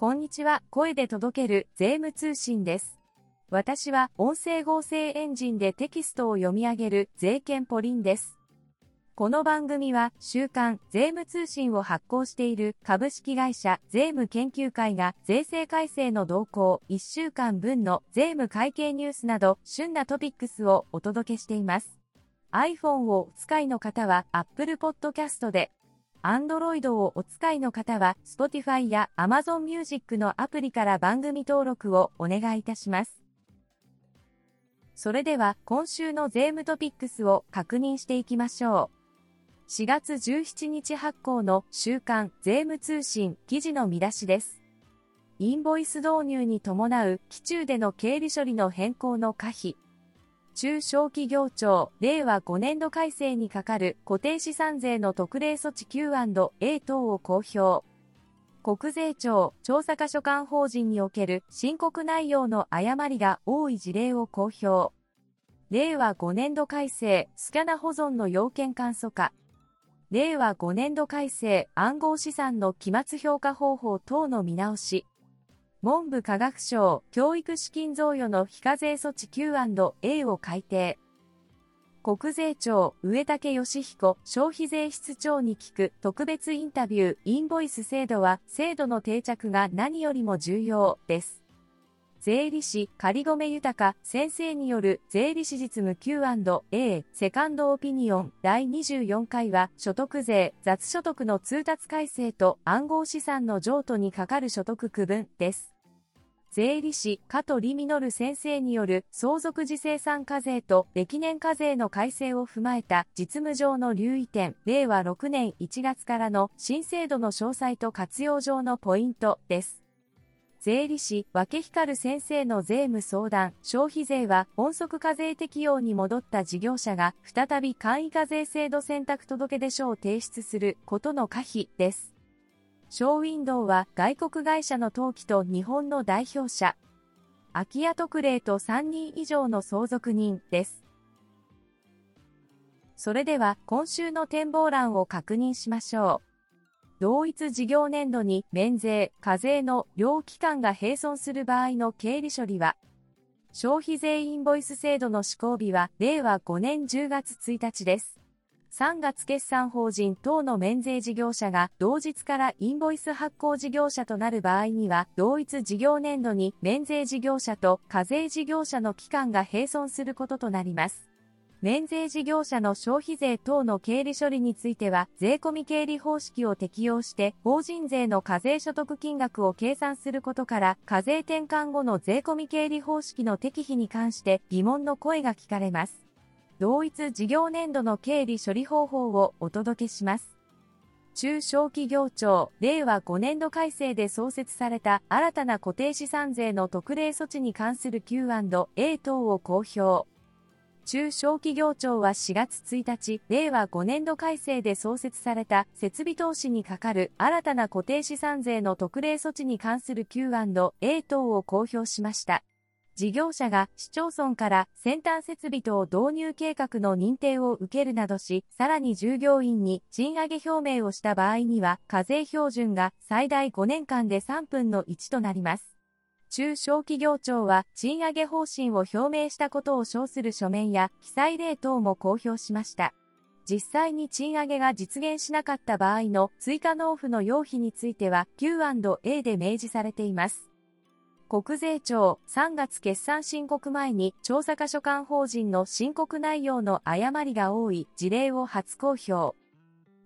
こんにちは、声で届ける税務通信です。私は音声合成エンジンでテキストを読み上げる税券ポリンです。この番組は週刊税務通信を発行している株式会社税務研究会が税制改正の動向1週間分の税務会計ニュースなど旬なトピックスをお届けしています。iPhone をお使いの方は Apple Podcast で Android をお使いの方は Spotify や Amazon Music のアプリから番組登録をお願いいたします。それでは今週の税務トピックスを確認していきましょう。4月17日発行の週刊税務通信記事の見出しです。インボイス導入に伴う期中での経理処理の変更の可否。中小企業庁令和5年度改正にかかる固定資産税の特例措置 Q&A 等を公表。国税庁調査課所管法人における申告内容の誤りが多い事例を公表。令和5年度改正スキャナ保存の要件簡素化。令和5年度改正暗号資産の期末評価方法等の見直し。文部科学省教育資金贈与の非課税措置 Q&A を改定。国税庁上竹義彦消費税室長に聞く特別インタビューインボイス制度は制度の定着が何よりも重要です。税理士仮込豊先生による税理士実務 Q&A セカンドオピニオン第24回は所得税雑所得の通達改正と暗号資産の譲渡にかかる所得区分です。税理士加藤里実先生による相続時生産課税と歴年課税の改正を踏まえた実務上の留意点、令和6年1月からの新制度の詳細と活用上のポイントです。税理士、分光先生の税務相談、消費税は本則課税適用に戻った事業者が再び簡易課税制度選択届出書を提出することの可否です。ショーウィンドウは外国会社の登記と日本の代表者。空き家特例と3人以上の相続人です。それでは今週の展望欄を確認しましょう。同一事業年度に免税、課税の両機関が並存する場合の経理処理は、消費税インボイス制度の施行日は令和5年10月1日です。3月決算法人等の免税事業者が同日からインボイス発行事業者となる場合には、同一事業年度に免税事業者と課税事業者の期間が並存することとなります。免税事業者の消費税等の経理処理については、税込経理方式を適用して、法人税の課税所得金額を計算することから、課税転換後の税込経理方式の適否に関して疑問の声が聞かれます。同一事業年度の経理処理方法をお届けします。中小企業庁令和5年度改正で創設された新たな固定資産税の特例措置に関する Q&A 等を公表。中小企業庁は4月1日、令和5年度改正で創設された設備投資にかかる新たな固定資産税の特例措置に関する Q&A 等を公表しました。事業者が市町村から先端設備等導入計画の認定を受けるなどし、さらに従業員に賃上げ表明をした場合には、課税標準が最大5年間で3分の1となります。中小企業庁は賃上げ方針を表明したことを称する書面や記載例等も公表しました。実際に賃上げが実現しなかった場合の追加納付の要否については Q&A で明示されています。国税庁3月決算申告前に調査課所管法人の申告内容の誤りが多い事例を初公表。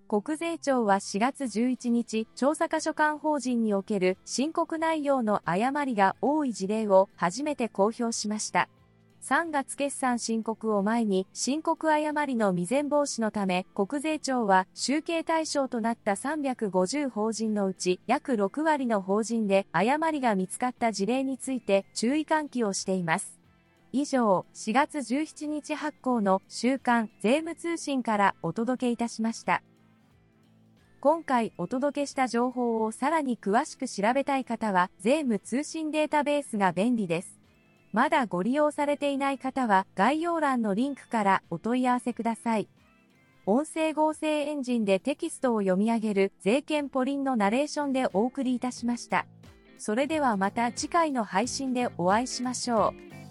国税庁は4月11日、調査課所管法人における申告内容の誤りが多い事例を初めて公表しました。3月決算申告を前に申告誤りの未然防止のため国税庁は集計対象となった350法人のうち約6割の法人で誤りが見つかった事例について注意喚起をしています。以上、4月17日発行の週刊税務通信からお届けいたしました。今回お届けした情報をさらに詳しく調べたい方は税務通信データベースが便利です。まだご利用されていない方は概要欄のリンクからお問い合わせください。音声合成エンジンでテキストを読み上げる税券ポリンのナレーションでお送りいたしました。それではまた次回の配信でお会いしましょう。